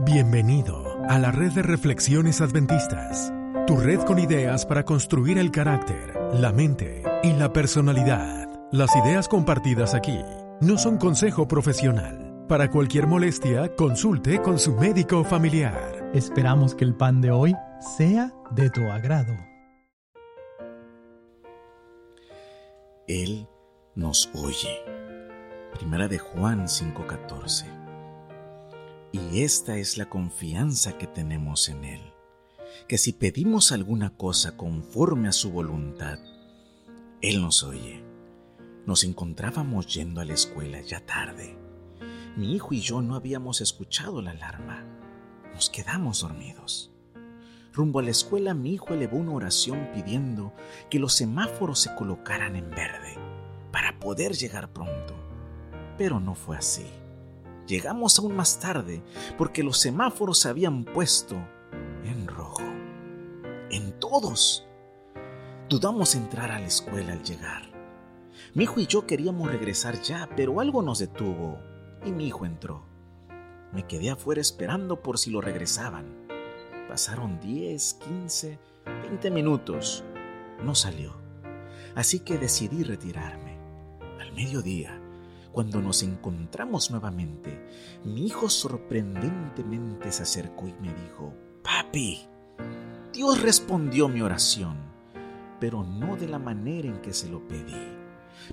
Bienvenido a la red de reflexiones adventistas, tu red con ideas para construir el carácter, la mente y la personalidad. Las ideas compartidas aquí no son consejo profesional. Para cualquier molestia, consulte con su médico familiar. Esperamos que el pan de hoy sea de tu agrado. Él nos oye. Primera de Juan 5:14. Y esta es la confianza que tenemos en Él, que si pedimos alguna cosa conforme a su voluntad, Él nos oye. Nos encontrábamos yendo a la escuela ya tarde. Mi hijo y yo no habíamos escuchado la alarma. Nos quedamos dormidos. Rumbo a la escuela mi hijo elevó una oración pidiendo que los semáforos se colocaran en verde para poder llegar pronto. Pero no fue así. Llegamos aún más tarde porque los semáforos se habían puesto en rojo. En todos. Dudamos entrar a la escuela al llegar. Mi hijo y yo queríamos regresar ya, pero algo nos detuvo y mi hijo entró. Me quedé afuera esperando por si lo regresaban. Pasaron 10, 15, 20 minutos. No salió. Así que decidí retirarme. Al mediodía cuando nos encontramos nuevamente, mi hijo sorprendentemente se acercó y me dijo, Papi, Dios respondió mi oración, pero no de la manera en que se lo pedí,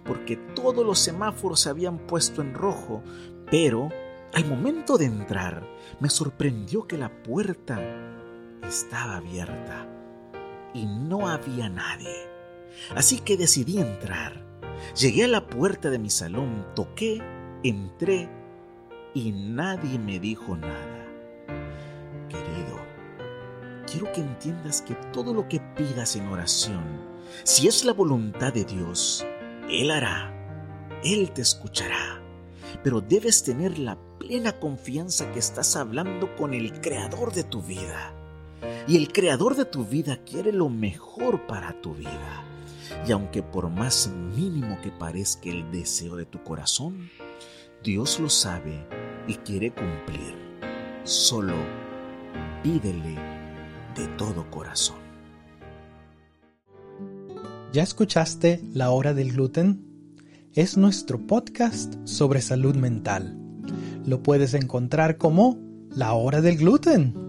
porque todos los semáforos se habían puesto en rojo, pero al momento de entrar me sorprendió que la puerta estaba abierta y no había nadie. Así que decidí entrar Llegué a la puerta de mi salón, toqué, entré y nadie me dijo nada. Querido, quiero que entiendas que todo lo que pidas en oración, si es la voluntad de Dios, Él hará, Él te escuchará, pero debes tener la plena confianza que estás hablando con el Creador de tu vida. Y el Creador de tu vida quiere lo mejor para tu vida. Y aunque por más mínimo que parezca el deseo de tu corazón, Dios lo sabe y quiere cumplir. Solo pídele de todo corazón. ¿Ya escuchaste La Hora del Gluten? Es nuestro podcast sobre salud mental. Lo puedes encontrar como La Hora del Gluten